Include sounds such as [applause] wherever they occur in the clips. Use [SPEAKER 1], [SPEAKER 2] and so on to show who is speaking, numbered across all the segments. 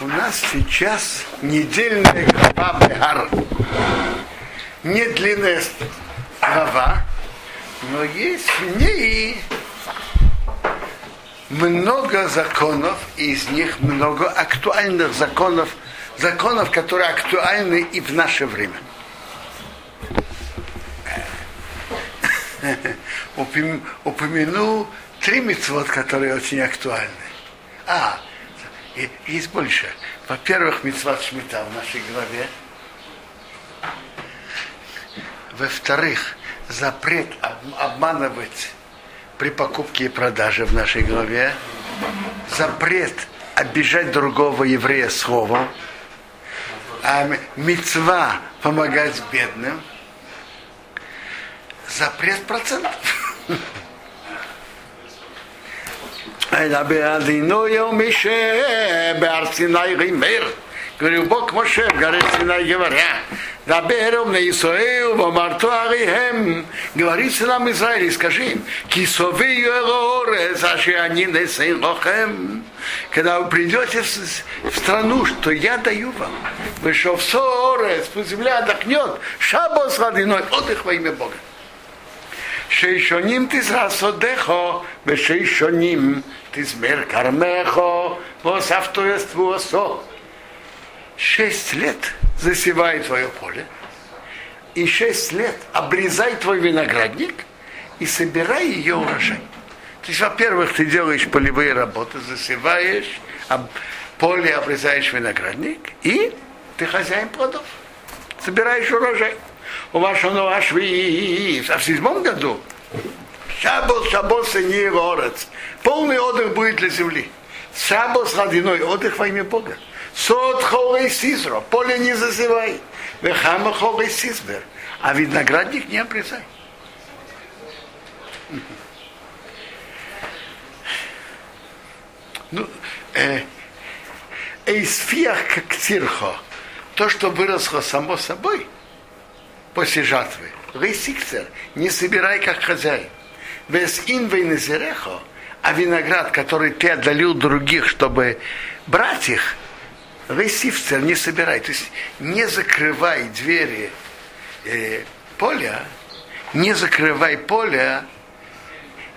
[SPEAKER 1] У нас сейчас недельная глава Бехар. Не длинная глава, но есть в ней много законов, и из них много актуальных законов, законов, которые актуальны и в наше время. Упомяну три мецвод, которые очень актуальны. А, и, есть больше. Во-первых, мецват шмита в нашей главе. Во-вторых, запрет обманывать при покупке и продаже в нашей главе. Запрет обижать другого еврея словом. А мецва помогать бедным. Запрет процентов. [laughs] מדבר דינו יום משה בהר סיני רימר ורובו כמו שם גרי סיני גבריה דבר умный Исраил, вомарту арихем, говорится нам Израиль, скажи им, кисови юэлорес, аши они несейн лохем, когда вы придете в страну, что я даю вам, вышел в сорес, пусть земля отдохнет, шабос родиной, отдых во имя Бога. Шейшоним ты срасодехо, вешейшоним ты смер кармехо, восавтоествуосо. Шесть лет засевай твое поле, и шесть лет обрезай твой виноградник и собирай ее урожай. То есть, во-первых, ты делаешь полевые работы, засеваешь, поле обрезаешь виноградник, и ты хозяин плодов, собираешь урожай у вашего Ашви, а в седьмом году Шабос, и не горец. Полный отдых будет для земли. Шабос, родиной, отдых во имя Бога. Сот холей сизро, поле не засевай. Вехама холей сизбер. А виноградник не обрезай. Ну, э, эйсфиах как цирхо, то, что выросло само собой, после жатвы. Рейсикцер, не собирай как хозяин. Вес инвей назерехо, а виноград, который ты отдалил других, чтобы брать их, рейсикцер не собирай. То есть не закрывай двери э, поля, не закрывай поля,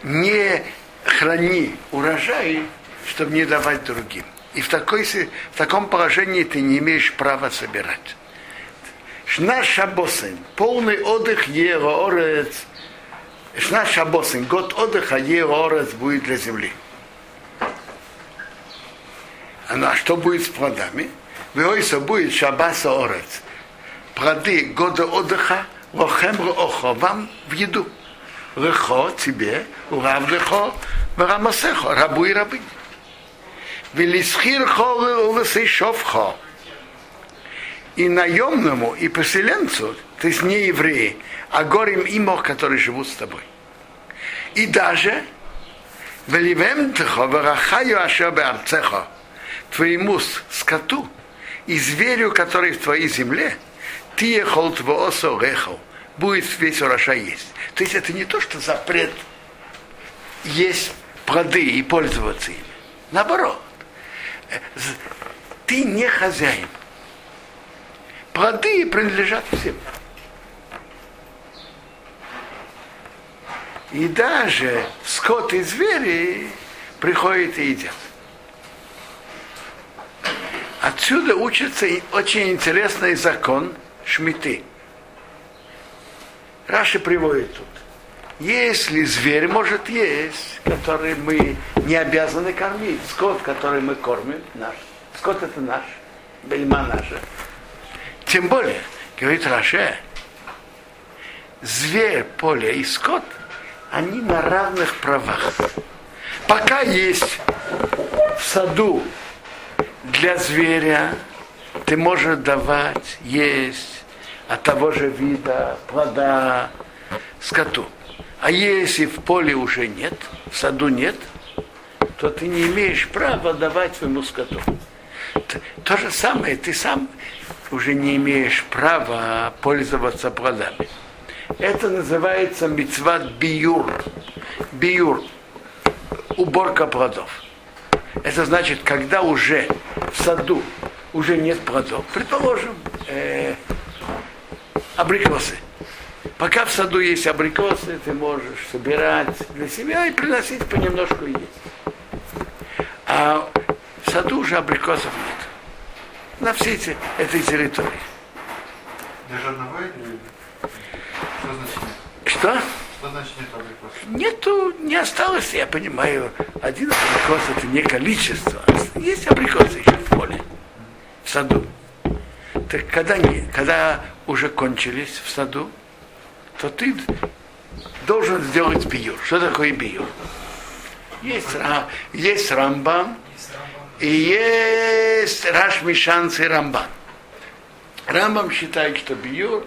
[SPEAKER 1] не храни урожай, чтобы не давать другим. И в, такой, в таком положении ты не имеешь права собирать. Шна Шабосин, полный отдых Ероорец. Шна Шабосин, год отдыха Ероорец будет для земли. А что будет с плодами? Войса будет Шабаса Орец. Плоды года отдыха Лохем Охо, вам в еду. Лехо тебе, урав лехо, варамасехо, рабу и рабынь. Велисхир хо, улысейшовхо и наемному, и поселенцу, то есть не евреи, а горем имох, которые живут с тобой. И даже твоему скоту и зверю, который в твоей земле, ты ехал твоосо рехал, будет весь урожай есть. То есть это не то, что запрет есть плоды и пользоваться ими. Наоборот, ты не хозяин плоды принадлежат всем. И даже скот и звери приходят и едят. Отсюда учится очень интересный закон шмиты. Раши приводит тут. Если зверь может есть, который мы не обязаны кормить, скот, который мы кормим, наш. Скот это наш, бельма наша. Тем более, говорит Раше, зверь, поле и скот, они на равных правах. Пока есть в саду для зверя, ты можешь давать есть от того же вида плода скоту. А если в поле уже нет, в саду нет, то ты не имеешь права давать своему скоту. То же самое, ты сам уже не имеешь права пользоваться плодами. Это называется мецват биюр. Биюр. Уборка плодов. Это значит, когда уже в саду уже нет плодов, предположим, э, абрикосы. Пока в саду есть абрикосы, ты можешь собирать для себя и приносить понемножку и есть. А в саду уже абрикосов нет. На всей эти, этой территории.
[SPEAKER 2] Даже одного или что значит?
[SPEAKER 1] Что?
[SPEAKER 2] Что значит нет абрикосов?
[SPEAKER 1] Нету, не осталось, я понимаю, один абрикос это не количество. Есть абрикосы еще в поле, в саду. Так когда, не, когда уже кончились в саду, то ты должен сделать биюр. Что такое биюр? Есть, есть рамбам и есть Раш Мишанц и Рамбан. Рамбам считает, что биюр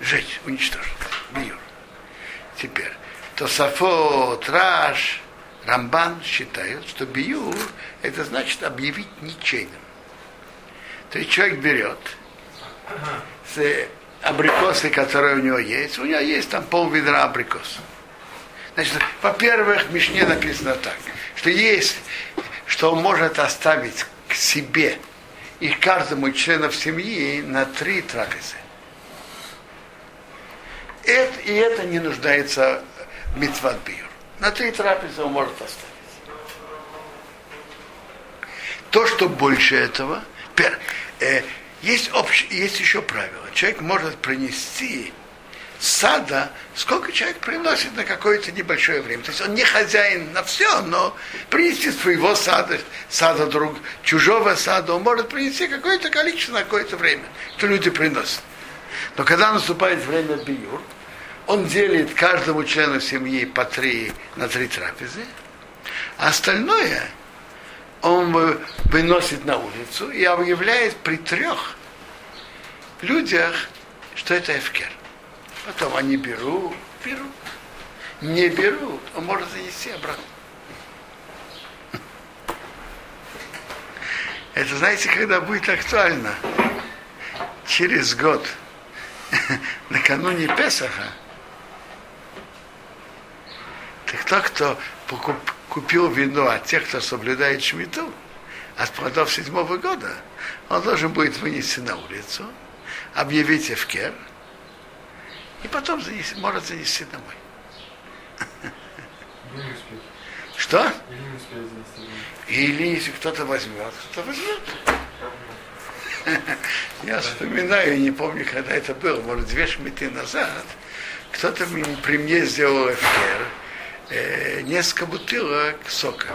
[SPEAKER 1] жечь, уничтожить. Биюр. Теперь, то Сафот, Раш, Рамбан считают, что биюр это значит объявить ничейным. То есть человек берет с абрикосы, которые у него есть, у него есть там пол ведра абрикосов. Значит, во-первых, в Мишне написано так, что есть, что он может оставить к себе и каждому члену семьи на три трапезы. Это, и это не нуждается в митцват биюр. На три трапезы он может оставить. То, что больше этого, э, есть, общ, есть еще правило. Человек может принести сада, сколько человек приносит на какое-то небольшое время. То есть он не хозяин на все, но принести своего сада, сада друг, чужого сада, он может принести какое-то количество на какое-то время, что люди приносят. Но когда наступает время биюр, он делит каждому члену семьи по три на три трапезы, а остальное он выносит на улицу и объявляет при трех людях, что это эфкер. Потом они берут, берут. Не берут, он может занести обратно. [laughs] Это знаете, когда будет актуально? Через год, [laughs] накануне Песаха, так тот, кто покуп, купил вино от тех, кто соблюдает шмиту, от плодов седьмого года, он должен будет вынести на улицу, объявить эфкер, и потом занести, может занести домой. Что? Или если кто-то возьмет, кто-то возьмет. Я вспоминаю, не помню, когда это было, может, две шмиты назад, кто-то при мне сделал эфкер, э, несколько бутылок сока.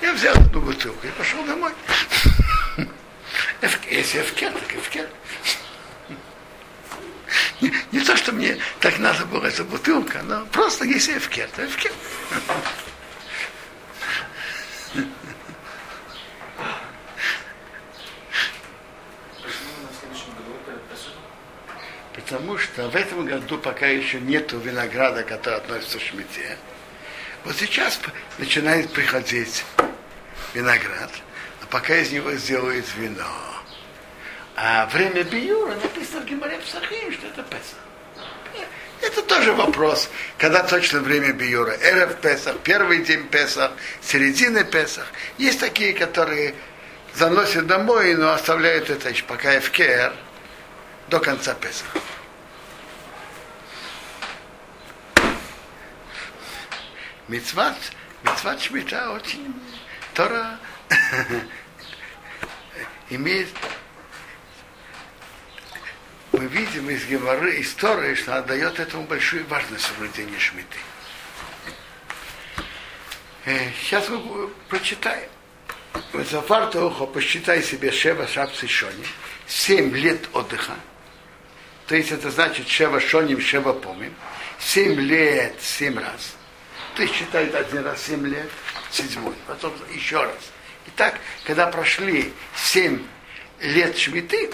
[SPEAKER 1] Я взял одну бутылку и пошел домой. [laughs] Если эфкер, так эфкер. Не, то, что мне так надо было эта бутылка, но просто если эфкер, то эфкер. Потому что в этом году пока еще нету винограда, который относится к шмите. Вот сейчас начинает приходить виноград, а пока из него сделают вино. А время биюра написано в Гимаре Псахим, что это Песах. Это тоже вопрос, когда точно время биюра. Эрев Песах, первый день Песах, середины Песах. Есть такие, которые заносят домой, но оставляют это еще пока ФКР до конца Песаха. Мицват, мицват шмита очень Тора [laughs] имеет мы видим из Геморы, из что она дает этому большую важность соблюдения Шмиты. Э, сейчас мы прочитаем. Зафар Тоухо, посчитай себе Шева Шапсы Шони, семь лет отдыха. То есть это значит Шева Шоним, Шева Помим. Семь лет, семь раз. Ты считай один раз семь лет, седьмой, потом еще раз. Итак, когда прошли семь лет Шмиты,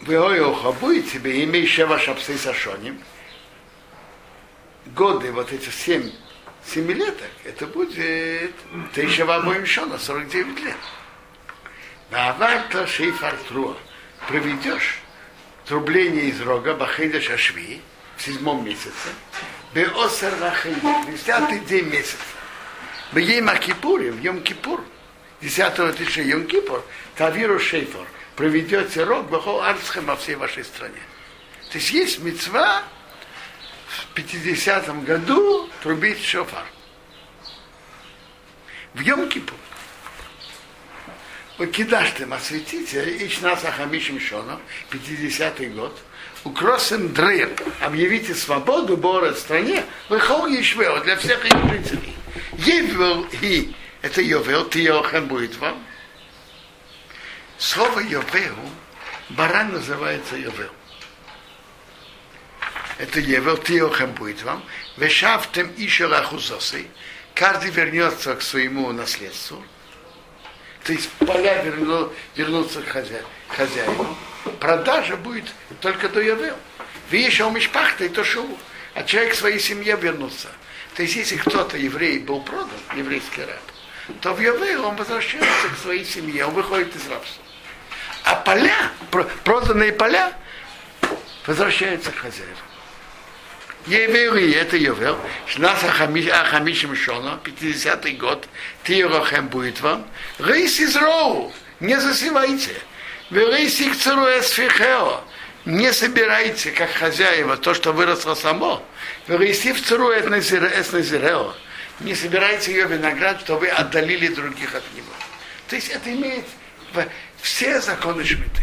[SPEAKER 1] Веоиоха будет тебе, имей шева шапсы сашоним, годы, вот эти семь семилеток, это будет ты шева моим шона, 49 лет. Ваварта шейфар труа. Проведешь трубление из рога Бахейда Шашви в седьмом месяце, Беосер Рахей, в десятый день месяца. В Йом-Кипуре, в Йом-Кипур, 10 тысячи Йом-Кипур, Тавиру Шейфор, проведете рог Бахол Арцхем во всей вашей стране. То есть есть мецва в 50 году трубить шофар. В Йом-Кипур. Вы кидашьте осветите, ич нас ахамишим шоном, 50-й год, укросим дрыр, объявите свободу Бора стране, выхол ешвео для всех их жителей. Евел и это Йовел, ты Йохем будет вам. Слово Йовел, баран называется Йовел. Это Евел, ты Йохем будет вам. Вешафтем ишел ахузосы, каждый вернется к своему наследству. То есть поля верну, вернутся к хозяину. Продажа будет только до Йовел. Вещал Мишпахта и то шоу. А человек к своей семье вернутся. То есть, если кто-то, еврей, был продан, еврейский раб, то в Йовел он возвращается к своей семье, он выходит из рабства. А поля, проданные поля, возвращаются к хозяину. Евреи, это Йовел, Шнас Ахамишим Шона, 50-й год, Тирохем будет вам, Рейс из Роу, не засевайте, Рейс их Эсфихео, не собирайте, как хозяева, то, что выросло само, Рейс Церу Эсназирео, не собирайте ее виноград, что вы отдалили других от него. То есть это имеет все законы Шмиты.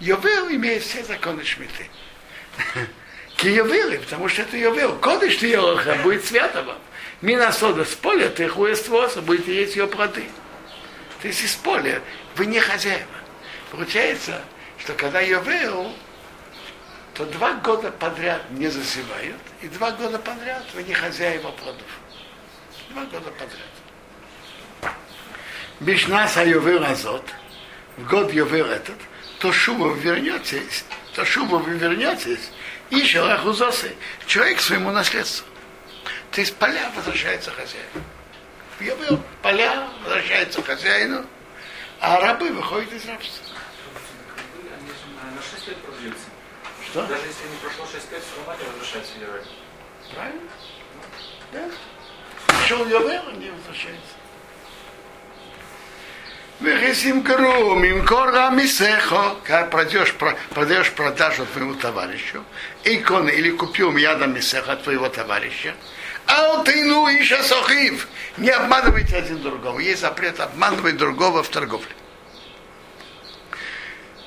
[SPEAKER 1] Йовел имеет все законы Шмиты. Киевилы, потому что это Йовел. Кодыш ты Йоха будет свято вам. Мина сода с поля ты хуествоса, будете есть ее плоды. То есть из поля вы не хозяева. Получается, что когда Йовел, то два года подряд не засевают, и два года подряд вы не хозяева плодов. Два года подряд. Бишнас Йовел Азот, в год Йовел этот, то шуба вернетесь, то шуба вы вернетесь, и Шалахузосы, человек к своему наследству. То есть поля возвращаются хозяину. Был, поля возвращаются хозяину, а рабы выходят из рабства.
[SPEAKER 3] На 6 лет продлится.
[SPEAKER 1] Что?
[SPEAKER 3] Даже если не прошло 6 лет, все равно не возвращается.
[SPEAKER 1] Правильно? Да. Пришел Йовел, он не возвращается. Вехисим кру, мимкора мисехо, когда продаешь, продаешь продажу твоему товарищу, иконы или купил мияда мисеха твоего товарища, а ты ну еще сохив, не обманывайте один другого. Есть запрет обманывать другого в торговле.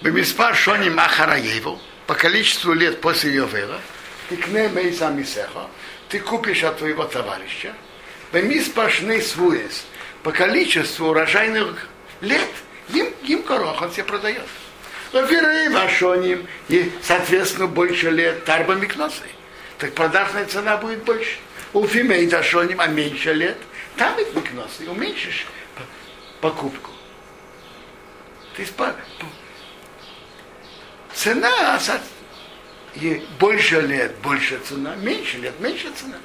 [SPEAKER 1] Бемиспар шони махараеву, по количеству лет после Йовела, ты к мейса мисеха, ты купишь от твоего товарища, бемиспар шны свуес, по количеству урожайных лет, им, им корох, он себе продает. Веры вашоним, и, соответственно, больше лет тарба микносой. Так продажная цена будет больше. У фимей дашоним, а меньше лет, там и микносы, уменьшишь покупку. То есть по, по, цена, и больше лет, больше цена, меньше лет, меньше цена.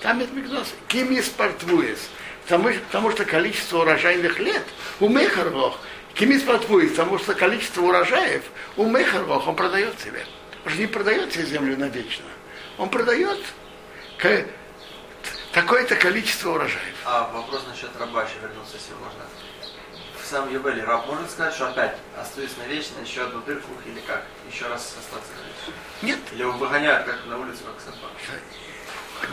[SPEAKER 1] Там это микносы. Ким испортвуес потому, потому что количество урожайных лет у Мехарвох, Кимис подвоит, потому что количество урожаев у Мехарвох, он продает себе. Он же не продает себе землю навечно. Он продает такое-то количество урожаев.
[SPEAKER 4] А вопрос насчет раба еще вернулся, если можно. В самом Юбеле раб может сказать, что опять остаюсь навечно, еще одну дырку или как? Еще раз остаться навечно?
[SPEAKER 1] Нет.
[SPEAKER 4] Или его выгоняют как на улицу, как собаку?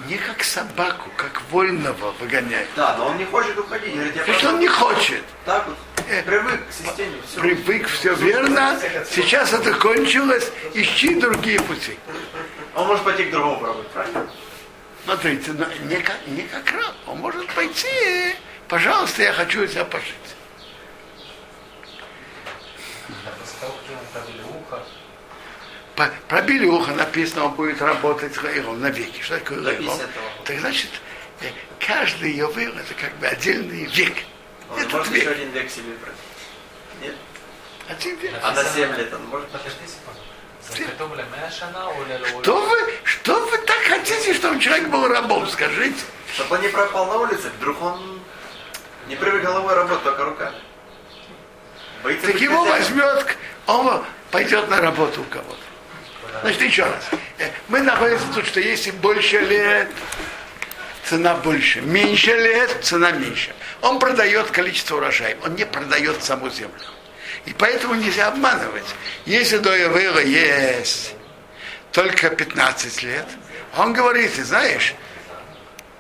[SPEAKER 1] Не как собаку, как вольного выгоняют.
[SPEAKER 4] Да, но он не хочет уходить. Говорит, я
[SPEAKER 1] что он не хочет.
[SPEAKER 4] Так вот, привык к системе. Все.
[SPEAKER 1] Привык, все верно. Сейчас это кончилось, ищи другие пути.
[SPEAKER 4] Он может пойти к другому пробовать, правильно?
[SPEAKER 1] Смотрите, но не как, не как раб. Он может пойти, пожалуйста, я хочу у тебя пожить. По- пробили ухо, написано, он будет работать Рейром навеки. Что такое
[SPEAKER 4] Рейром?
[SPEAKER 1] Так значит, э, каждый ее выр это как бы отдельный век.
[SPEAKER 4] Он
[SPEAKER 1] Этот
[SPEAKER 4] может
[SPEAKER 1] век.
[SPEAKER 4] еще один век себе брать? Нет?
[SPEAKER 1] Один век.
[SPEAKER 4] А на 7 лет он может?
[SPEAKER 1] Что вы, что вы так хотите, чтобы человек был рабом, скажите?
[SPEAKER 4] Чтобы он не пропал на улице, вдруг он не привык головой работать, только руками. Боится
[SPEAKER 1] так его возьмет, он пойдет на работу у кого-то. Значит, еще раз. Мы находимся тут, что если больше лет, цена больше. Меньше лет, цена меньше. Он продает количество урожая, он не продает саму землю. И поэтому нельзя обманывать. Если до Явыла есть только 15 лет, он говорит, ты знаешь,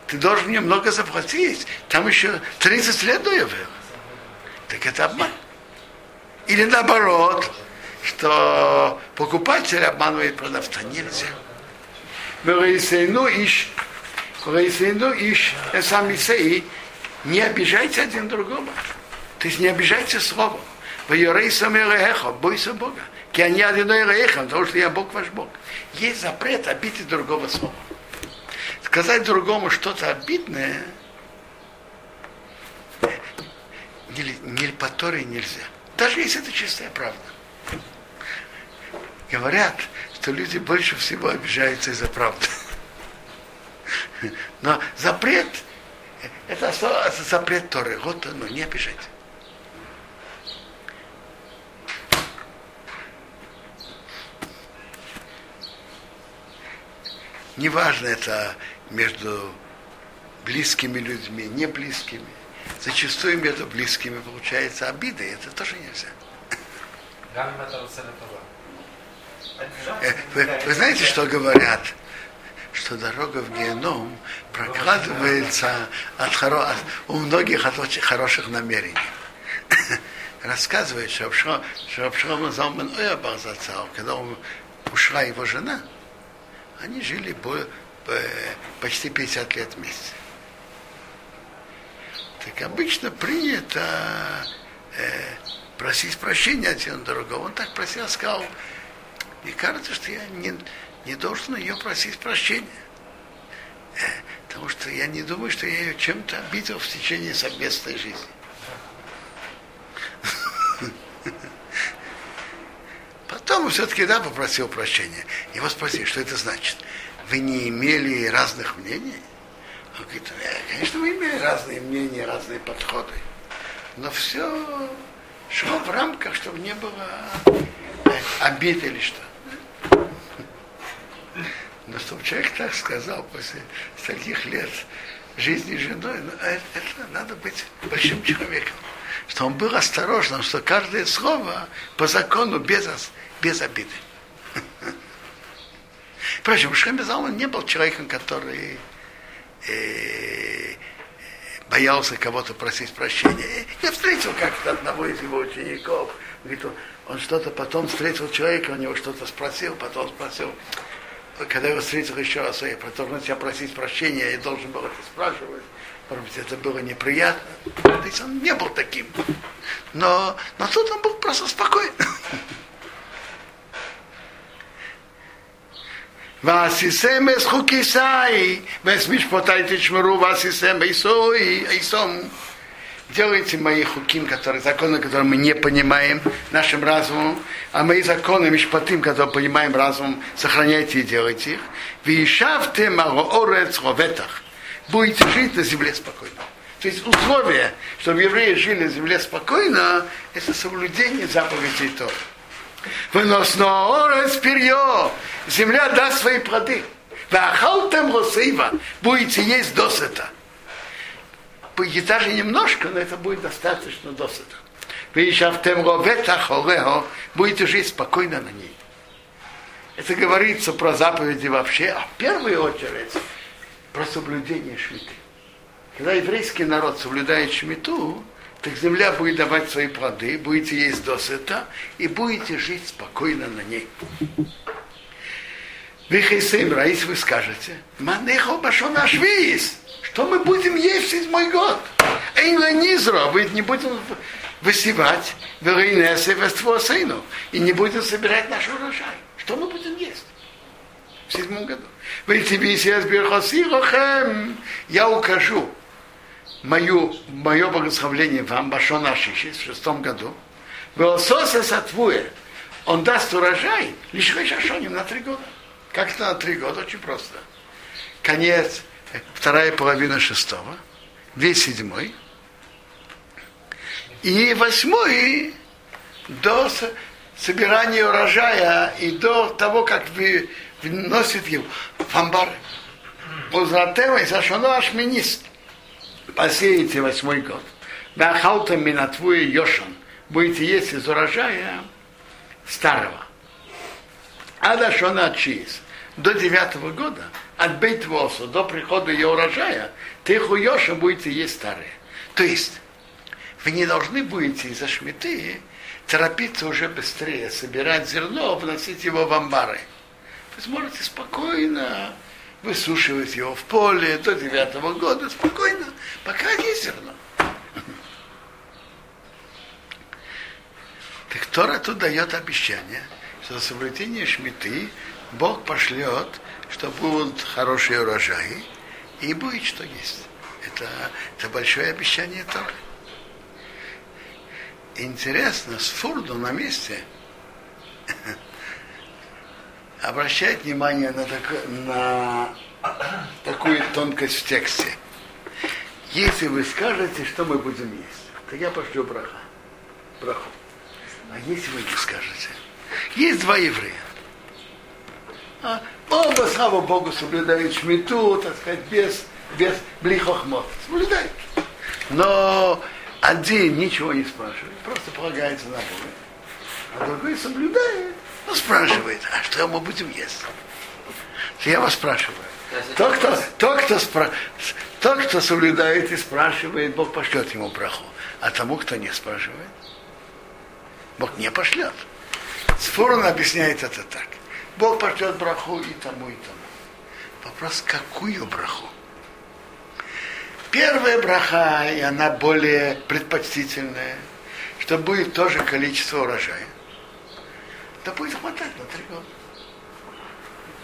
[SPEAKER 1] ты должен мне много заплатить. Там еще 30 лет до Явыла. Так это обман. Или наоборот, что покупатель обманывает продавца. Нельзя. Ну, ищ, ну, ищ, сам не обижайте один другого. То есть не обижайте словом. Вайорей самерехо, бойся Бога. Киани одиной рехо, потому что я Бог ваш Бог. Есть запрет обидеть другого слова. Сказать другому что-то обидное, не, не по Торе нельзя. Даже если это чистая правда. Говорят, что люди больше всего обижаются из-за правды. Но запрет, это запрет Торы. Вот оно, не обижайте. Неважно это между близкими людьми, не близкими. Зачастую между близкими получается обида, и это тоже нельзя. Э, вы, вы знаете, что говорят? Что дорога в геном прокладывается от хоро... от... у многих от очень хороших намерений. [laughs] Рассказывает, Абшалом Залман Ойабах зацал, когда ушла его жена, они жили почти 50 лет вместе. Так обычно принято э, просить прощения один другого. Он так просил, сказал, и кажется, что я не, не должен ее просить прощения. Э, потому что я не думаю, что я ее чем-то обидел в течение совместной жизни. Потом все-таки да, попросил прощения. Его спросили, что это значит. Вы не имели разных мнений? Он говорит, э, конечно, мы имели разные мнения, разные подходы. Но все шло в рамках, чтобы не было э, обид или что. Но чтобы человек так сказал после стольких лет жизни женой, ну, это, это надо быть большим человеком. Что он был осторожным, что каждое слово по закону без, без обиды. Впрочем, Шхем Залман не был человеком, который э, боялся кого-то просить прощения. Я встретил как-то одного из его учеников. Говорит, он что-то потом встретил человека, у него что-то спросил, потом спросил, когда я его встретил еще раз, я должен тебя просить прощения, я должен был это спрашивать. Может быть, это было неприятно. То есть он не был таким. Но, но тут он был просто спокойный. ועשיסם את חוקיסי, ואת משפטי תשמרו, ועשיסם איסוי, איסום. Делайте мои хуким, которые, законы, которые мы не понимаем нашим разумом, а мои законы, мишпатим, которые понимаем разумом, сохраняйте и делайте их. Вишавте мароорец роветах. Будете жить на земле спокойно. То есть условие, чтобы евреи жили на земле спокойно, это соблюдение заповедей Торы. Выносно орес перье. Земля даст свои плоды. Вахалтем росыва. Будете есть досыта. Даже немножко, но это будет достаточно досыта. Вы шафтем ровета хорео. Будете жить спокойно на ней. Это говорится про заповеди вообще, а в первую очередь про соблюдение шмиты. Когда еврейский народ соблюдает шмиту, так земля будет давать свои плоды, будете есть досыта и будете жить спокойно на ней. Вихейсеймра, а если вы скажете, Манехо наш вис, что мы будем есть седьмой год? Эйна Низра, вы не будем высевать сыну и не будем собирать наш урожай. Что мы будем есть в седьмом году? Вы тебе я укажу мою, мое благословление вам, Башон Ашишис, в шестом году, Велососа Сатвуэ, он даст урожай лишь Шашоним на три года. Как это на три года? Очень просто. Конец, вторая половина шестого, весь седьмой, и восьмой до собирания урожая и до того, как вы вносит его в амбары. Узратева и Сашоно Ашминист. Посеете восьмой год. Вахалта минатвуя Йошан. Будете есть из урожая старого. А Дашона Чиз. До девятого года, от Бейтвоса до прихода ее урожая, ты хуёша будете есть старые. То есть, вы не должны будете из-за шмиты торопиться уже быстрее, собирать зерно, вносить его в амбары. Вы сможете спокойно высушивать его в поле до девятого года, спокойно, пока есть зерно. Так Тора тут дает обещание, что за соблюдение шмиты Бог пошлет, что будут хорошие урожаи, и будет что есть. Это, это большое обещание Торы. Интересно, с Фурду на месте [laughs] обращает внимание на, так, на такую тонкость в тексте. Если вы скажете, что мы будем есть, то я пошлю браха. Браху. А если вы не скажете, есть два еврея. А, оба, слава Богу, соблюдают шмиту, так сказать, без, без блихохмот. Соблюдают. Но один ничего не спрашивает, просто полагается на Бога. А другой соблюдает, но спрашивает, а что мы будем есть? Я вас спрашиваю. Тот, кто, тот, кто, спра... тот, кто соблюдает и спрашивает, Бог пошлет ему браху. А тому, кто не спрашивает, Бог не пошлет. Сфорон объясняет это так. Бог пошлет браху и тому, и тому. Вопрос, какую браху? Первая браха, и она более предпочтительная, что будет тоже количество урожая. Да будет хватать на три года.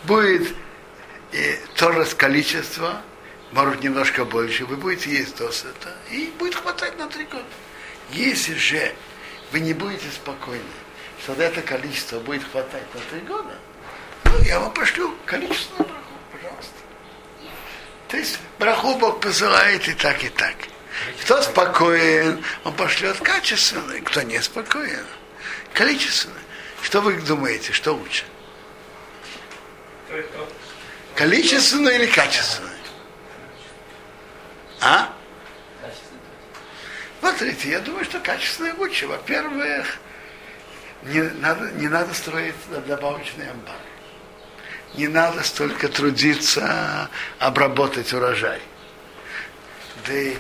[SPEAKER 1] Будет и тоже с количества, может немножко больше, вы будете есть досыта, и будет хватать на три года. Если же вы не будете спокойны, что это количество будет хватать на три года, ну, я вам пошлю количественную браху, пожалуйста. То есть браху Бог посылает и так, и так. Кто спокоен, он пошлет качественный, кто не спокоен, количественный. Что вы думаете, что лучше? Количественное или качественное? А? Смотрите, я думаю, что качественное лучше. Во-первых, не надо, не надо строить добавочный амбар. Не надо столько трудиться обработать урожай. Да и,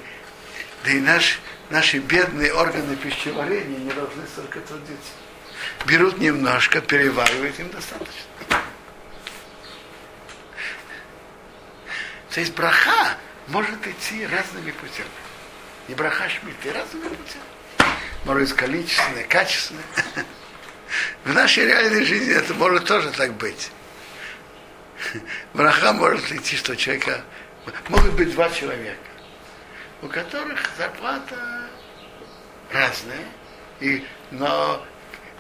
[SPEAKER 1] да и наш, наши бедные органы пищеварения не должны столько трудиться. Берут немножко, переваривают, им достаточно. То есть браха может идти разными путями. И браха шмиты разными путями. Может быть количественное, качественное. [laughs] В нашей реальной жизни это может тоже так быть. Браха может идти, что человека... Могут быть два человека, у которых зарплата разная, и, но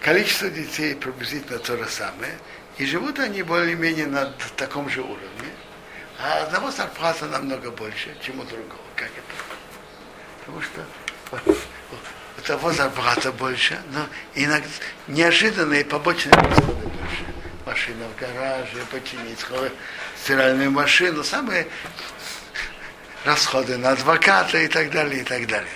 [SPEAKER 1] количество детей приблизительно то же самое, и живут они более-менее на таком же уровне, а одного зарплата намного больше, чем у другого. Как это? Потому что у того зарплата больше, но иногда неожиданные побочные расходы. Машина в гараже, починить стиральную машину, самые расходы на адвоката и так далее, и так далее.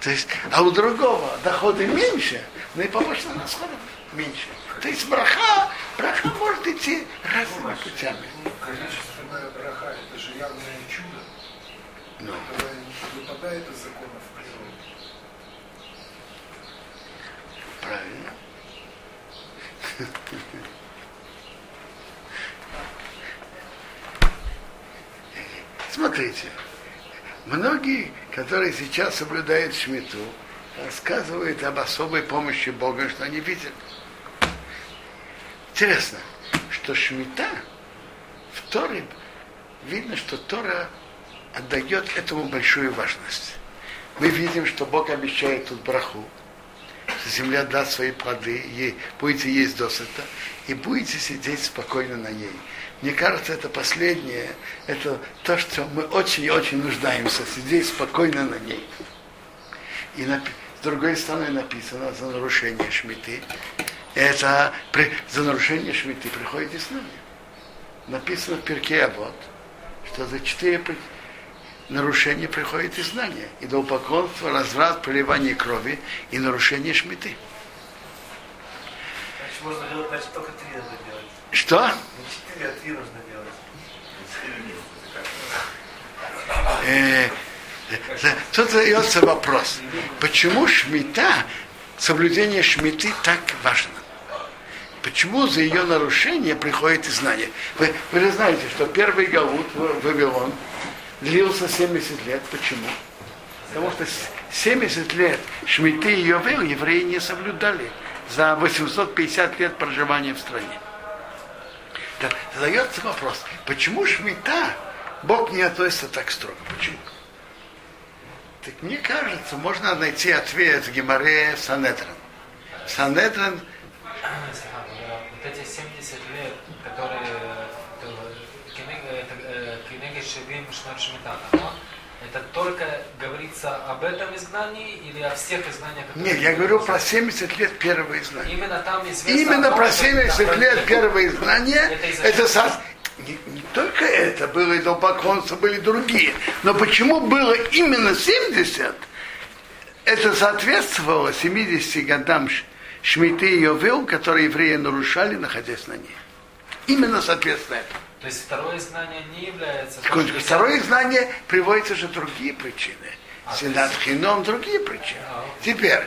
[SPEAKER 1] То есть, а у другого доходы меньше, но и побочные расходы меньше. То есть браха, браха может идти разными путями.
[SPEAKER 5] Количественная браха, это же явное чудо.
[SPEAKER 1] Ну.
[SPEAKER 5] Это не выпадает из законов природы.
[SPEAKER 1] Правильно. Смотрите, многие, которые сейчас соблюдают шмиту, рассказывают об особой помощи Бога, что они видели. Интересно, что шмита в Торе видно, что Тора отдает этому большую важность. Мы видим, что Бог обещает тут браху, что земля даст свои плоды, и будете есть досыта, и будете сидеть спокойно на ней. Мне кажется, это последнее, это то, что мы очень и очень нуждаемся, сидеть спокойно на ней. И на, с другой стороны написано за нарушение шмиты. Это при, за нарушение шмиты приходит с нами. Написано в перке а вот, что за четыре нарушения приходит изгнание. Идолопоклонство, разврат, проливание крови и нарушение шмиты.
[SPEAKER 6] Значит, можно делать, значит, только три надо делать.
[SPEAKER 1] Что?
[SPEAKER 6] Три нужно делать.
[SPEAKER 1] Э, за- Тут задается вопрос, почему шмита, соблюдение шмиты так важно? Почему за ее нарушение приходит изгнание? Вы, вы же знаете, что первый галут Вавилон длился 70 лет. Почему? Потому что с- 70 лет шмиты и Йовел евреи не соблюдали за 850 лет проживания в стране. Задается вопрос, почему шмита Бог не относится так строго? Почему? Так мне кажется, можно найти ответ в Геморе
[SPEAKER 3] Стефан, э, вот эти 70 лет, которые э, Кенеге Шевим Шнот Шмитана, да? Это только говорится об этом изгнании или о всех изгнаниях?
[SPEAKER 1] Нет, я говорю про 70 лет первого изгнания.
[SPEAKER 3] Именно там известно...
[SPEAKER 1] Именно
[SPEAKER 3] том,
[SPEAKER 1] про
[SPEAKER 3] что-
[SPEAKER 1] 70
[SPEAKER 3] да,
[SPEAKER 1] лет первого изгнания,
[SPEAKER 3] Это
[SPEAKER 1] это со- не, не только это, было и идолопоклонство, были другие. Но почему было именно 70? Это соответствовало 70 годам Шмиты и Йовел, которые евреи нарушали, находясь на ней. Именно соответственно это.
[SPEAKER 3] То есть второе изгнание не является...
[SPEAKER 1] Секундочку, Второе знание приводится же другие причины.
[SPEAKER 3] А,
[SPEAKER 1] Сенат Хином, другие причины.
[SPEAKER 3] А,
[SPEAKER 1] Теперь,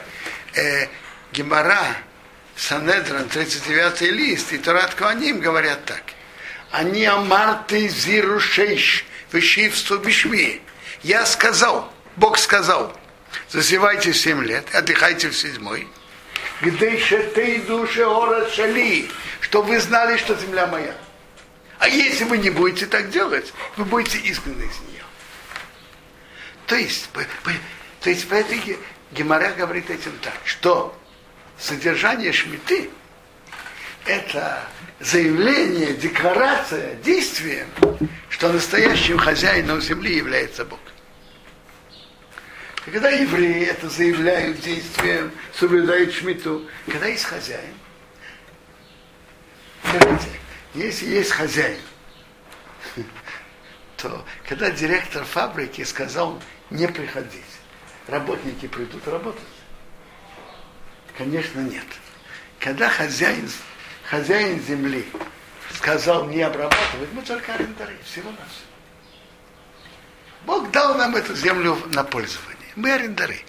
[SPEAKER 1] э, Гемора, Санедран, 39 лист и Турат Куаним говорят так. Они амарты зирушейш, вышивству бишми. Я сказал, Бог сказал, засевайте семь лет, отдыхайте в седьмой. Где ты души город шали, что вы знали, что земля моя. А если вы не будете так делать, вы будете изгнаны из нее. То есть, по- по- то есть в этой ге- Гемора говорит этим так, что содержание шмиты это заявление, декларация, действие, что настоящим хозяином земли является Бог. Когда евреи это заявляют действием, соблюдают шмиту, когда есть хозяин, скажите, если есть хозяин, [laughs] то когда директор фабрики сказал не приходить, работники придут работать? Конечно, нет. Когда хозяин, хозяин земли сказал не обрабатывать, мы только арендары, всего нас. Бог дал нам эту землю на пользование. Мы арендары.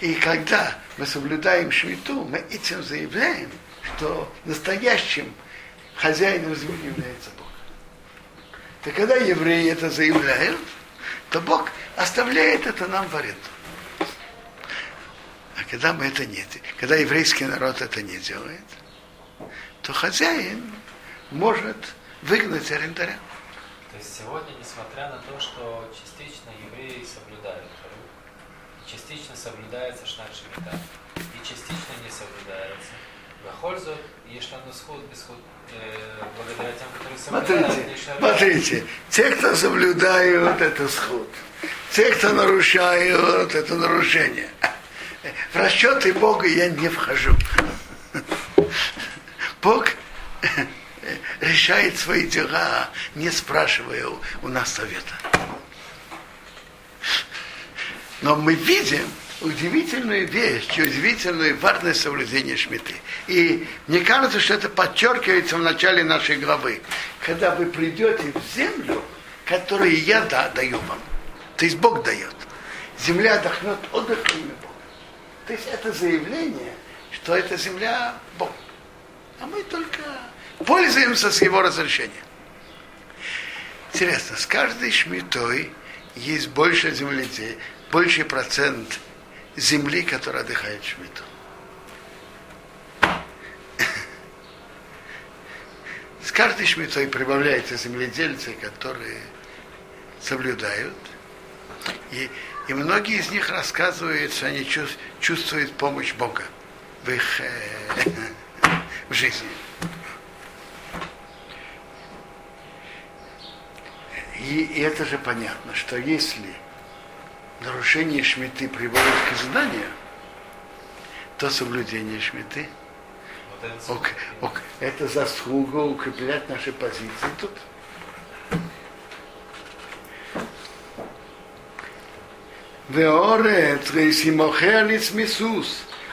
[SPEAKER 1] И когда мы соблюдаем швиту, мы этим заявляем, что настоящим хозяином земли является Бог. Так когда евреи это заявляют, то Бог оставляет это нам в аренду. А когда мы это не когда еврейский народ это не делает, то хозяин может выгнать арендаря.
[SPEAKER 3] То есть сегодня, несмотря на то, что частично евреи соблюдают Тору, частично соблюдается Шмита, и частично не соблюдается, Э,
[SPEAKER 1] Смотрите, смотрите, те, кто соблюдают, это сход. Те, кто нарушают, это нарушение. В расчеты Бога я не вхожу. Бог решает свои дела, не спрашивая у нас совета. Но мы видим удивительную вещь, удивительную важность соблюдения Шмиты. И мне кажется, что это подчеркивается в начале нашей главы. Когда вы придете в землю, которую я да, даю вам. То есть Бог дает. Земля отдохнет отдых имя Бога. То есть это заявление, что эта земля Бог. А мы только пользуемся с его разрешения. Интересно, с каждой шмитой есть больше земледелия, больший процент земли, которая отдыхает шмиту. С каждой шмитой прибавляются земледельцы, которые соблюдают. И, и многие из них рассказывают, что они чувс- чувствуют помощь Бога в их э, в жизни. И, и это же понятно, что если нарушение шмиты приводит к изгнанию, то соблюдение шмиты ок, ок, это заслуга укреплять наши позиции тут.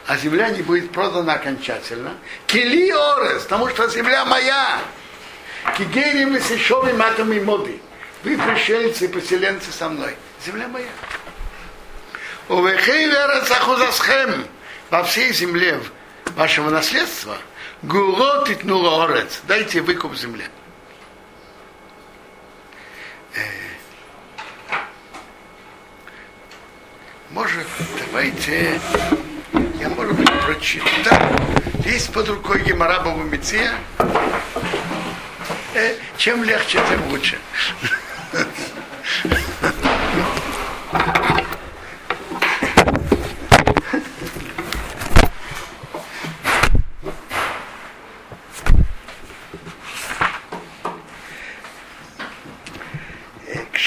[SPEAKER 1] А земля не будет продана окончательно. Кили орес, потому что земля моя. Кигерим и сешовым атом и моби. Вы пришельцы и поселенцы со мной. Земля моя. Во всей земле вашего наследства. Гурот и Орец. Дайте выкуп земле. Может, давайте, я, может быть, прочитаю. Есть под рукой Гемара Бабумиция. Э, чем легче, тем лучше. [laughs]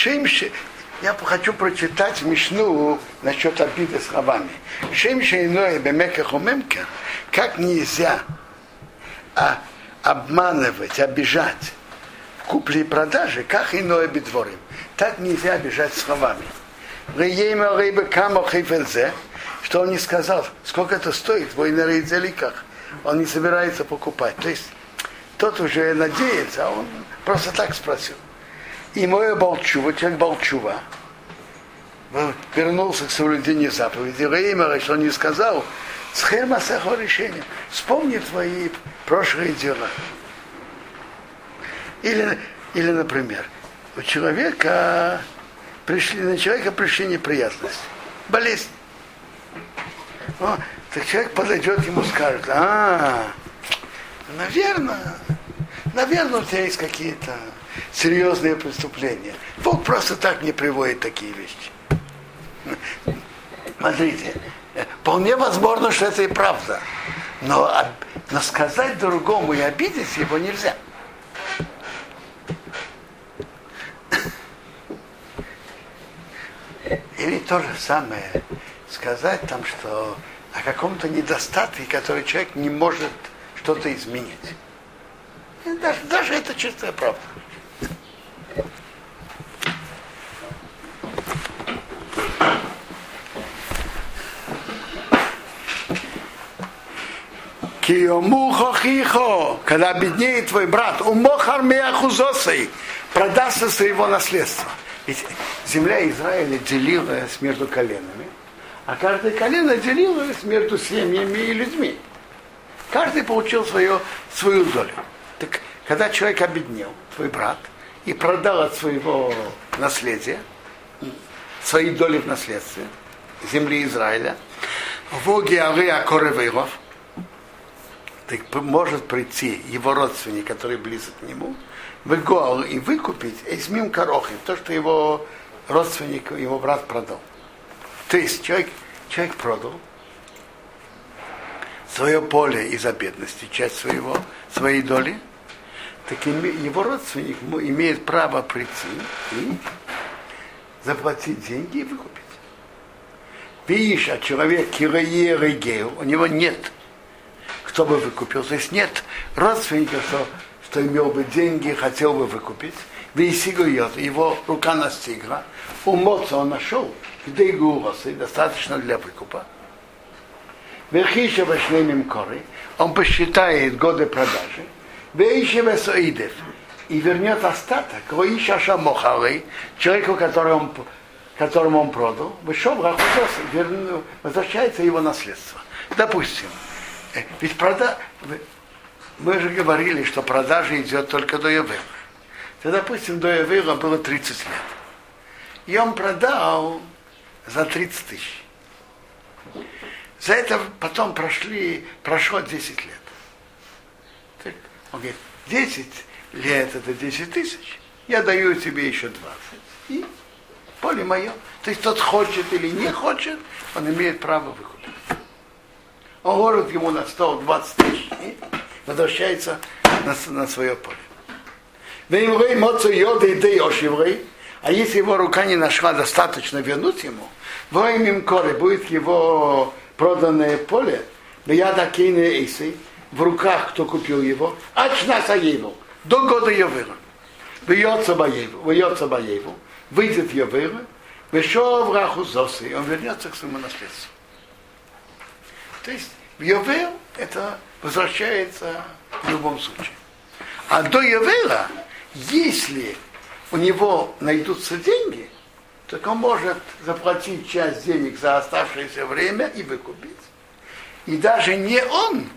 [SPEAKER 1] Шимши, я хочу прочитать Мишну насчет обиды с рабами. Шимши иное бемека хумемка, как нельзя а, обманывать, обижать в купле и продаже, как иное бедворим. Так нельзя обижать словами. Что он не сказал, сколько это стоит, в рейдзеликах. Он не собирается покупать. То есть тот уже надеется, а он просто так спросил. И мой Балчува, человек Балчува, вернулся к соблюдению заповеди. Реймера, что он не сказал, схема сахо решения. Вспомни твои прошлые дела. Или, или, например, у человека пришли, на человека пришли неприятности. Болезнь. О, так человек подойдет ему скажет, а, наверное, наверное, у тебя есть какие-то серьезные преступления. Бог просто так не приводит такие вещи. Смотрите, вполне возможно, что это и правда. Но, но сказать другому и обидеть его нельзя. Или то же самое сказать там, что о каком-то недостатке, который человек не может что-то изменить. Даже, даже это чистая правда. Киомухо хихо, когда беднеет твой брат, умохар меахузосой, продастся своего наследства. Ведь земля Израиля делилась между коленами, а каждое колено делилось между семьями и людьми. Каждый получил свою, свою долю. Так когда человек обеднел, твой брат, и продал от своего наследия, свои доли в наследстве земли Израиля, в Геавея Коревейров, так может прийти его родственник, который близок к нему, в Гоал и выкупить Эсмим Карохи, то, что его родственник, его брат продал. То есть человек, человек продал свое поле из-за бедности, часть своего, своей доли, так его родственник имеет право прийти и заплатить деньги и выкупить. Видишь, а человек кироерегею, у него нет, кто бы выкупил. То есть нет родственника, что, что имел бы деньги, хотел бы выкупить. Висигует, его рука настигла, умоца он нашел, где и достаточно для выкупа. Верхиша вошнемим коры, он посчитает годы продажи, Вейшеве Соидев. И вернет остаток. Роиша Шамохалы, человеку, которому которому он продал, вышел возвращается его наследство. Допустим, ведь прода... мы же говорили, что продажа идет только до Явела. То, допустим, до Явела было 30 лет. И он продал за 30 тысяч. За это потом прошли, прошло 10 лет. Он говорит, 10 лет это 10 тысяч, я даю тебе еще 20. И поле мое. То есть тот хочет или не хочет, он имеет право выкупить. Он говорит ему на стол 20 тысяч и возвращается на, на свое поле. А если его рука не нашла достаточно вернуть ему, во имя коры будет его проданное поле, я такие исы, в руках, кто купил его, ачна саеву, до года Йовера. Выйдется Баеву, выйдется Баеву, выйдет Йовера, Вешов Рахузосы, и он вернется к своему наследству. То есть в Йовел это возвращается в любом случае. А до Йовела, если у него найдутся деньги, так он может заплатить часть денег за оставшееся время и выкупить. И даже не он,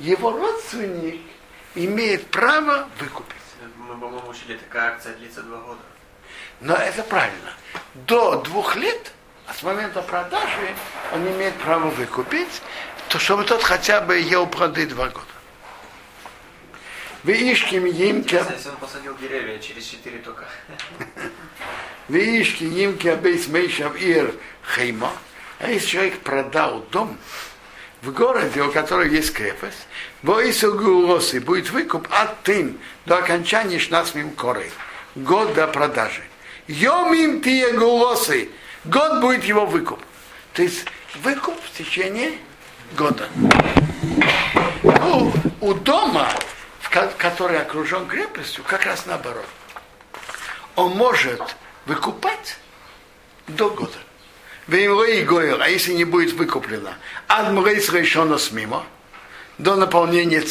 [SPEAKER 1] его родственник имеет право выкупить.
[SPEAKER 4] Мы, по-моему, учили, такая акция длится два года.
[SPEAKER 1] Но это правильно. До двух лет, а с момента продажи, он имеет право выкупить, то чтобы тот хотя бы ел плоды два года. Вишким имке,
[SPEAKER 4] Если он посадил деревья, через четыре только.
[SPEAKER 1] вишки имке бейс мейшав ир хейма. А если человек продал дом в городе, у которого есть крепость, Боису Гулосы будет выкуп от тын до окончания шнасмим корой. Год до продажи. Йомим тие гулосы. Год будет его выкуп. То есть выкуп в течение года. Ну, у дома, который окружен крепостью, как раз наоборот. Он может выкупать до года. Веймлей Гойл, а если не будет выкуплено, Адмрейс решено с мимо, до наполнения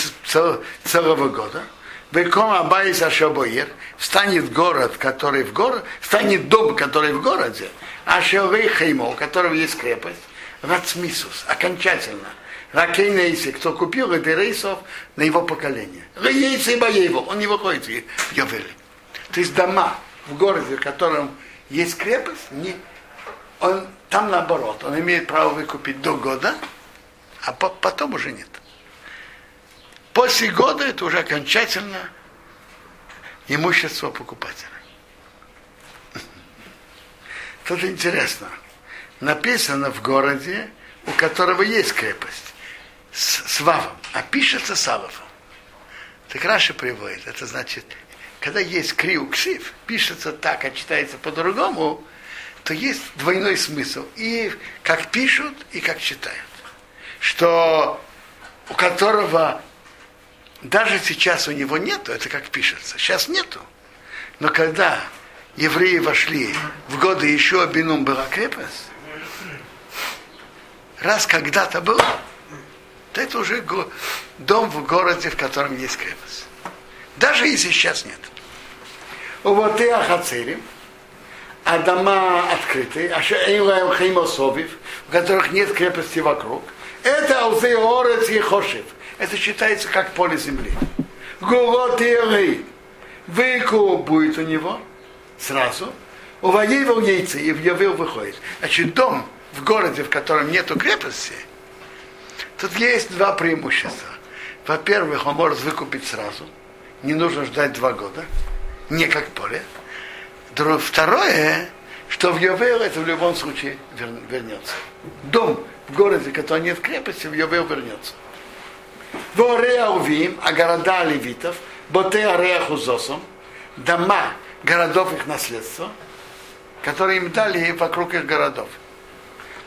[SPEAKER 1] целого года. Веком Абайс Ашабоир, станет город, который в город, станет дом, который в городе, Ашабой Хеймо, у которого есть крепость, Рацмисус, окончательно. Ракейна Иси, кто купил это рейсов на его поколение. Рейсы Баево, он не выходит в Йовели. То есть дома в городе, в котором есть крепость, не, он, там наоборот, он имеет право выкупить до года, а по- потом уже нет. После года это уже окончательно имущество покупателя. Тут интересно. Написано в городе, у которого есть крепость, с, с вавом, а пишется с алафом. Так Раши приводит, это значит, когда есть криуксив, пишется так, а читается по-другому, то есть двойной смысл. И как пишут, и как читают. Что у которого даже сейчас у него нету, это как пишется, сейчас нету. Но когда евреи вошли в годы еще Бинум была крепость, раз когда-то был, то это уже дом в городе, в котором есть крепость. Даже если сейчас нет. Вот и Ахацерим, а дома открытые, в которых нет крепости вокруг, это Алзеорец и Хошев. Это считается как поле земли. Гурот и будет у него сразу. У воевал яйца и в Явил выходит. Значит, дом в городе, в котором нету крепости, тут есть два преимущества. Во-первых, он может выкупить сразу. Не нужно ждать два года. Не как поле. Второе, что в Йовел это в любом случае вер- вернется. Дом в городе, в нет крепости, в Йовел вернется. Вореа Увим, а города левитов, Боте Ареа Хузосом, дома городов их наследства, которые им дали вокруг их городов.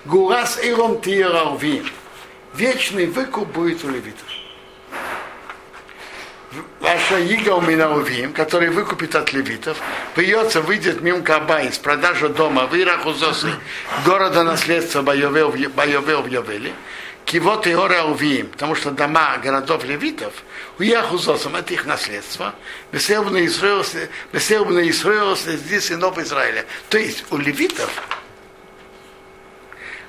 [SPEAKER 1] Гурас Иром Тиера Увим. Вечный выкуп будет у левитов. Ваша Ига у меня увим, который выкупит от левитов, бьется, выйдет мимо Кабай с продажи дома в Ирахузосы, города наследства Байовел в Йовеле, Кивот и Ора Увим, потому что дома городов левитов, у Яхузосом это их наследство, Беселбна Исраил, здесь сынов Израиля. То есть у левитов,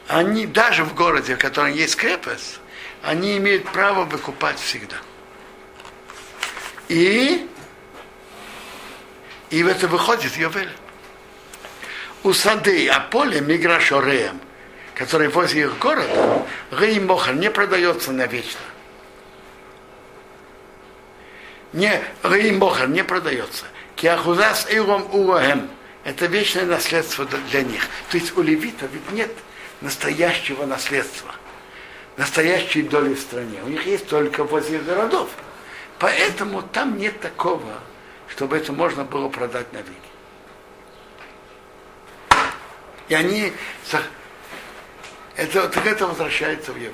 [SPEAKER 1] они даже в городе, в котором есть крепость, они имеют право выкупать всегда. И, и это выходит Йовель. У сады, а поле Миграшореем, который возле их города, Реймохар не продается навечно. Не, Реймохар не продается. Киахузас Иром Уахем. Это вечное наследство для них. То есть у левитов ведь нет настоящего наследства, настоящей доли в стране. У них есть только возле городов. Поэтому там нет такого, чтобы это можно было продать на веки. И они, это, так это возвращается в Евель.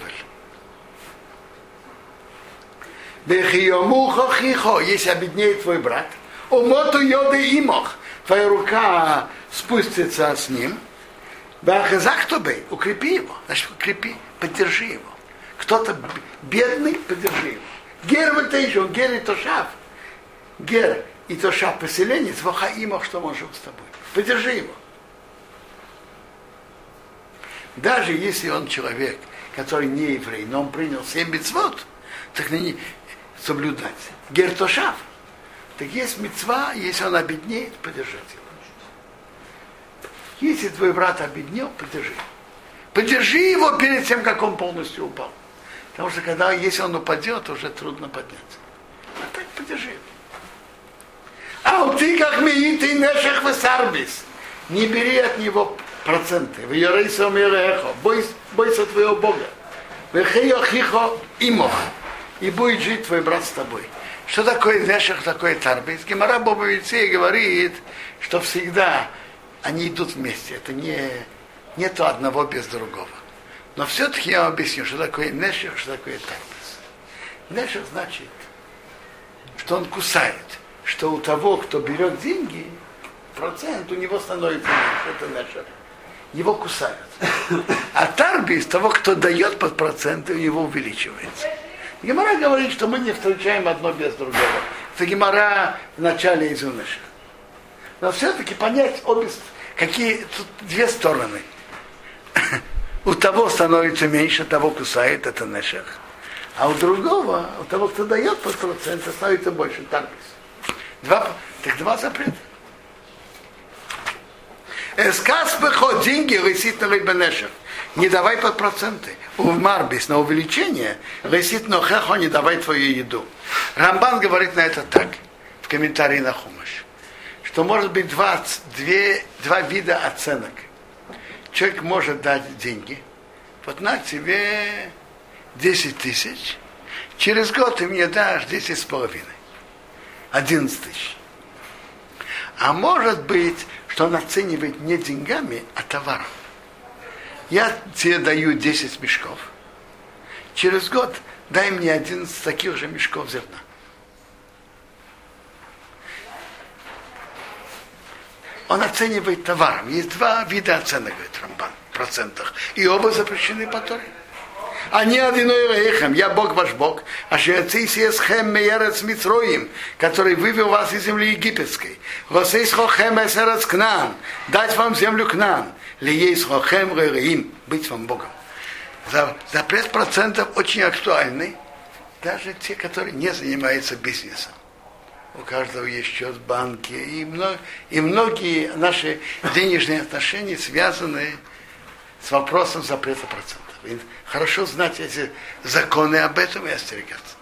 [SPEAKER 1] Если обеднеет твой брат, умоту йоды имох, твоя рука спустится с ним, тобой, укрепи его. Значит, укрепи, поддержи его. Кто-то бедный, поддержи его. Гер вот еще, гер и тошав. Гер и тошав поселенец, вахаимов, что он жил с тобой. Поддержи его. Даже если он человек, который не еврей, но он принял 7 мецвод, так на не соблюдать. Гер тошав. Так есть мецва, если он обеднеет, поддержать его. Если твой брат обеднел, поддержи. Поддержи его перед тем, как он полностью упал. Потому что когда, если он упадет, уже трудно подняться. А так поддержи. А у ты как миит и нешех весарбис. Не бери от него проценты. В Йорейса умерехо. Бойся, твоего Бога. Вехео хихо имох. И будет жить твой брат с тобой. Что такое нешех, такое тарбис? Гемара Бобовицей говорит, что всегда они идут вместе. Это не, нету одного без другого. Но все-таки я вам объясню, что такое нешех, что такое тарбис. Нешех значит, что он кусает, что у того, кто берет деньги, процент у него становится меньше, это нешех. Его кусают. А тарбис, того, кто дает под проценты, у него увеличивается. Гемара говорит, что мы не встречаем одно без другого. Это Гемара в начале из Уныша. Но все-таки понять обе, какие тут две стороны. У того становится меньше, того кусает, это нешех. А у другого, у того, кто дает под процент, становится больше, тарбис. Два, так два запрета. Эсказ выход деньги висит на лейбенешев. Не давай под проценты. У Марбис на увеличение висит на хехо, не давай твою еду. Рамбан говорит на это так, в комментарии на Хумаш, что может быть два, две, два вида оценок. Человек может дать деньги, вот на тебе 10 тысяч, через год ты мне дашь 10 с половиной. 11 тысяч. А может быть, что он оценивает не деньгами, а товаром. Я тебе даю 10 мешков. Через год дай мне 11 таких же мешков зерна. Он оценивает товаром. Есть два вида оценок, говорит Рамбан, в процентах. И оба запрещены по Торе. Они одиной рейхам, я Бог ваш Бог, а шеяцисиесхем меерец митроим, который вывел вас из земли египетской. Восейсхохем эсерец кнан, дать вам землю кнан, лиейсхохем рейим, быть вам Богом. За- Запрет процентов очень актуальный, даже те, которые не занимаются бизнесом у каждого есть счет в банке, и, много, и многие наши денежные отношения связаны с вопросом запрета процентов. И хорошо знать эти законы об этом и остерегаться.